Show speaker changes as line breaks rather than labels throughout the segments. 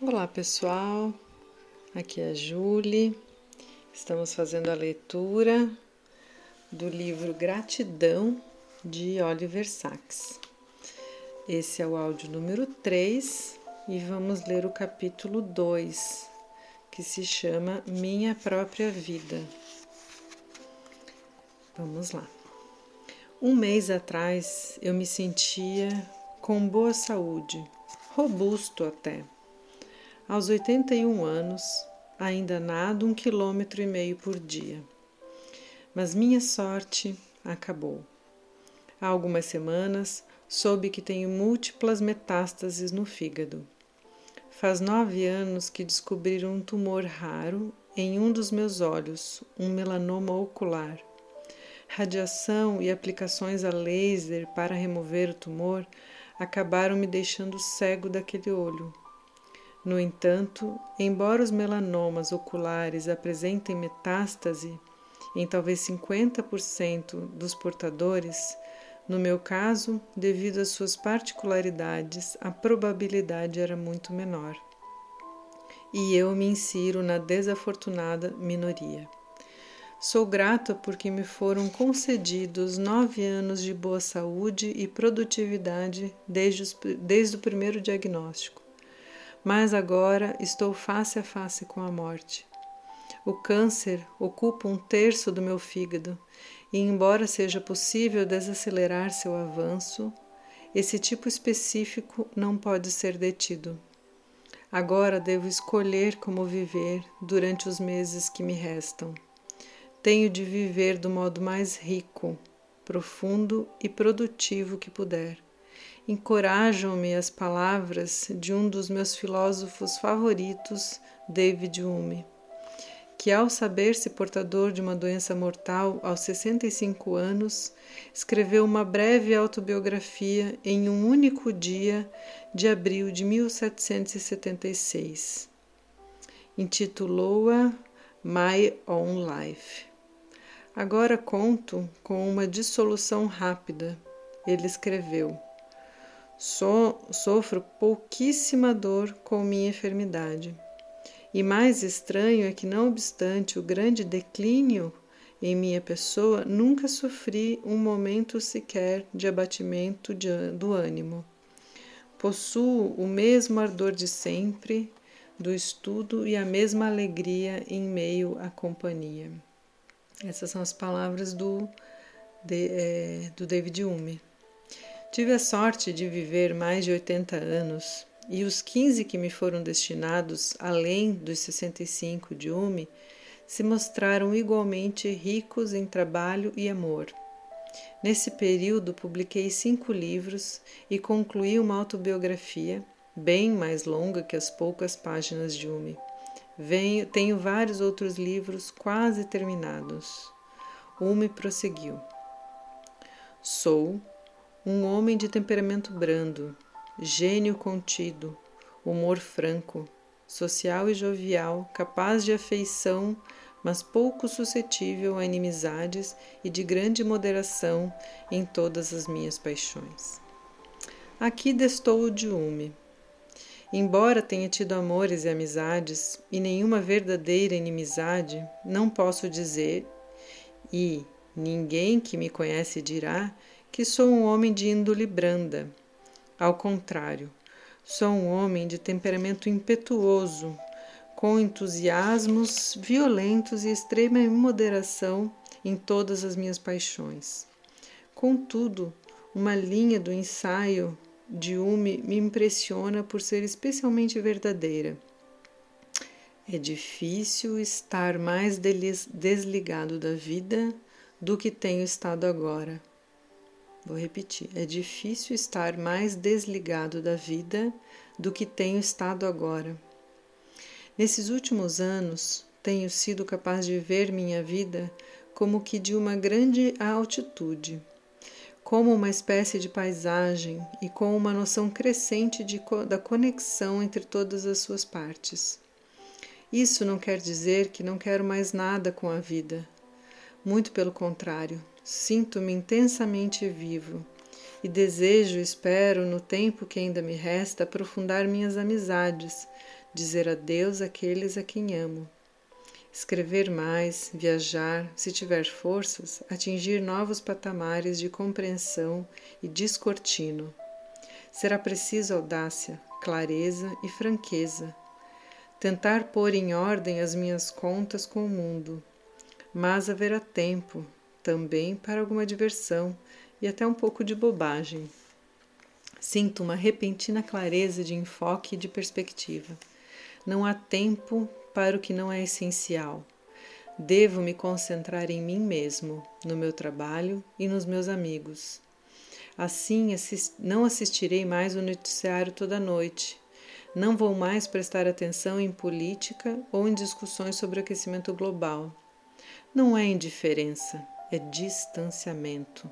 Olá pessoal, aqui é a Julie. Estamos fazendo a leitura do livro Gratidão de Oliver Sacks. Esse é o áudio número 3 e vamos ler o capítulo 2, que se chama Minha Própria Vida. Vamos lá. Um mês atrás eu me sentia com boa saúde, robusto até. Aos 81 anos, ainda nado um quilômetro e meio por dia. Mas minha sorte acabou. Há algumas semanas soube que tenho múltiplas metástases no fígado. Faz nove anos que descobriram um tumor raro em um dos meus olhos, um melanoma ocular. Radiação e aplicações a laser para remover o tumor acabaram me deixando cego daquele olho. No entanto, embora os melanomas oculares apresentem metástase em talvez 50% dos portadores, no meu caso, devido às suas particularidades, a probabilidade era muito menor. E eu me insiro na desafortunada minoria. Sou grata porque me foram concedidos nove anos de boa saúde e produtividade desde, os, desde o primeiro diagnóstico. Mas agora estou face a face com a morte. O câncer ocupa um terço do meu fígado e, embora seja possível desacelerar seu avanço, esse tipo específico não pode ser detido. Agora devo escolher como viver durante os meses que me restam. Tenho de viver do modo mais rico, profundo e produtivo que puder. Encorajam-me as palavras de um dos meus filósofos favoritos, David Hume, que, ao saber-se portador de uma doença mortal aos 65 anos, escreveu uma breve autobiografia em um único dia de abril de 1776. Intitulou-a My Own Life. Agora conto com uma dissolução rápida. Ele escreveu: so, Sofro pouquíssima dor com minha enfermidade. E mais estranho é que, não obstante o grande declínio em minha pessoa, nunca sofri um momento sequer de abatimento de, do ânimo. Possuo o mesmo ardor de sempre, do estudo e a mesma alegria em meio à companhia. Essas são as palavras do, de, é, do David Hume. Tive a sorte de viver mais de 80 anos e os 15 que me foram destinados, além dos 65 de Hume, se mostraram igualmente ricos em trabalho e amor. Nesse período, publiquei cinco livros e concluí uma autobiografia bem mais longa que as poucas páginas de Hume. Venho, tenho vários outros livros quase terminados. Hume prosseguiu. Sou um homem de temperamento brando, gênio contido, humor franco, social e jovial, capaz de afeição, mas pouco suscetível a inimizades e de grande moderação em todas as minhas paixões. Aqui destou o de Hume. Embora tenha tido amores e amizades e nenhuma verdadeira inimizade, não posso dizer, e ninguém que me conhece dirá, que sou um homem de índole branda. Ao contrário, sou um homem de temperamento impetuoso, com entusiasmos violentos e extrema imoderação em todas as minhas paixões. Contudo, uma linha do ensaio de Hume me impressiona por ser especialmente verdadeira. É difícil estar mais desligado da vida do que tenho estado agora. Vou repetir: é difícil estar mais desligado da vida do que tenho estado agora. Nesses últimos anos, tenho sido capaz de ver minha vida como que de uma grande altitude como uma espécie de paisagem e com uma noção crescente de, da conexão entre todas as suas partes. Isso não quer dizer que não quero mais nada com a vida. Muito pelo contrário, sinto-me intensamente vivo e desejo, espero, no tempo que ainda me resta, aprofundar minhas amizades, dizer adeus àqueles a quem amo, escrever mais, viajar, se tiver forças, atingir novos patamares de compreensão e descortino. Será preciso audácia, clareza e franqueza. Tentar pôr em ordem as minhas contas com o mundo. Mas haverá tempo também para alguma diversão e até um pouco de bobagem. Sinto uma repentina clareza de enfoque e de perspectiva. Não há tempo para o que não é essencial. Devo me concentrar em mim mesmo, no meu trabalho e nos meus amigos. Assim, não assistirei mais o noticiário toda noite. Não vou mais prestar atenção em política ou em discussões sobre aquecimento global. Não é indiferença, é distanciamento.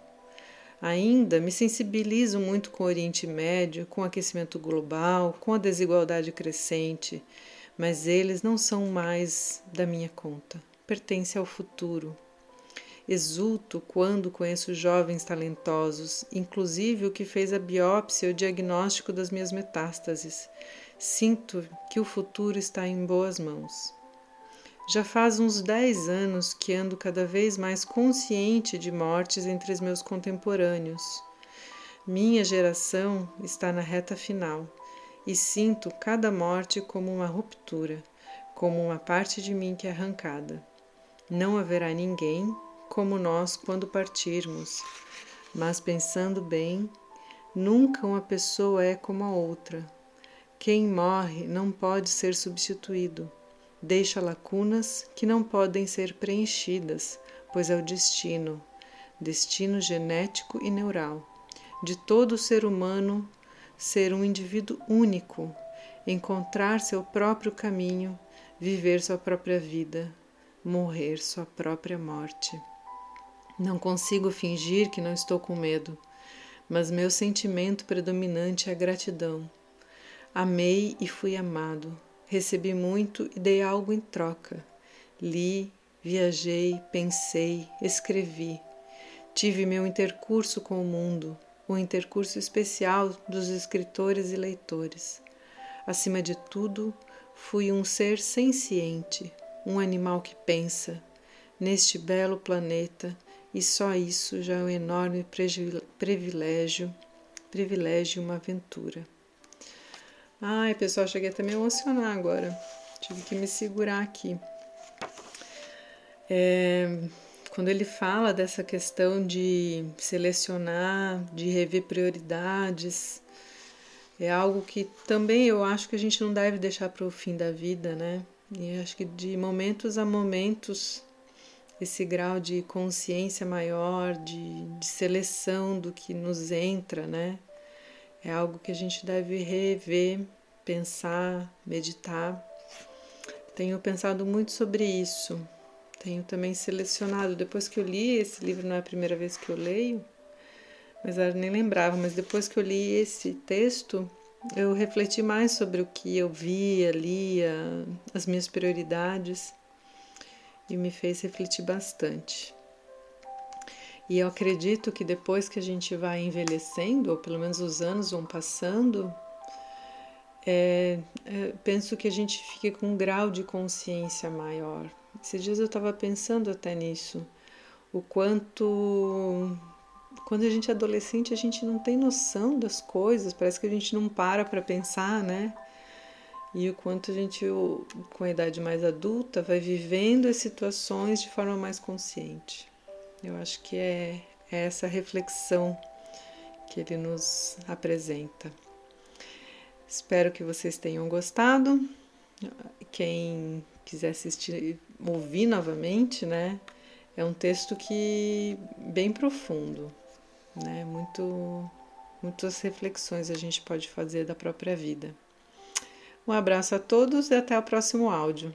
Ainda me sensibilizo muito com o Oriente Médio, com o aquecimento global, com a desigualdade crescente, mas eles não são mais da minha conta. Pertence ao futuro. Exulto quando conheço jovens talentosos, inclusive o que fez a biópsia e o diagnóstico das minhas metástases. Sinto que o futuro está em boas mãos. Já faz uns dez anos que ando cada vez mais consciente de mortes entre os meus contemporâneos. Minha geração está na reta final e sinto cada morte como uma ruptura, como uma parte de mim que é arrancada. Não haverá ninguém como nós quando partirmos, mas pensando bem, nunca uma pessoa é como a outra. Quem morre não pode ser substituído, deixa lacunas que não podem ser preenchidas, pois é o destino, destino genético e neural, de todo ser humano ser um indivíduo único, encontrar seu próprio caminho, viver sua própria vida, morrer sua própria morte. Não consigo fingir que não estou com medo, mas meu sentimento predominante é a gratidão. Amei e fui amado. Recebi muito e dei algo em troca. Li, viajei, pensei, escrevi. Tive meu intercurso com o mundo, o intercurso especial dos escritores e leitores. Acima de tudo, fui um ser senciente, um animal que pensa, neste belo planeta e só isso já é um enorme privilégio, privilégio e uma aventura. Ai, pessoal, cheguei até me emocionar agora. Tive que me segurar aqui. É, quando ele fala dessa questão de selecionar, de rever prioridades, é algo que também eu acho que a gente não deve deixar para o fim da vida, né? E acho que de momentos a momentos esse grau de consciência maior, de, de seleção do que nos entra, né? É algo que a gente deve rever, pensar, meditar. Tenho pensado muito sobre isso. Tenho também selecionado, depois que eu li esse livro, não é a primeira vez que eu leio, mas eu nem lembrava, mas depois que eu li esse texto, eu refleti mais sobre o que eu via, lia, as minhas prioridades e me fez refletir bastante. E eu acredito que depois que a gente vai envelhecendo, ou pelo menos os anos vão passando, é, é, penso que a gente fica com um grau de consciência maior. Esses dias eu estava pensando até nisso, o quanto quando a gente é adolescente a gente não tem noção das coisas, parece que a gente não para para pensar, né? e o quanto a gente, com a idade mais adulta, vai vivendo as situações de forma mais consciente. Eu acho que é, é essa reflexão que ele nos apresenta. Espero que vocês tenham gostado. Quem quiser assistir, ouvir novamente, né? É um texto que bem profundo, né? Muito, muitas reflexões a gente pode fazer da própria vida. Um abraço a todos e até o próximo áudio.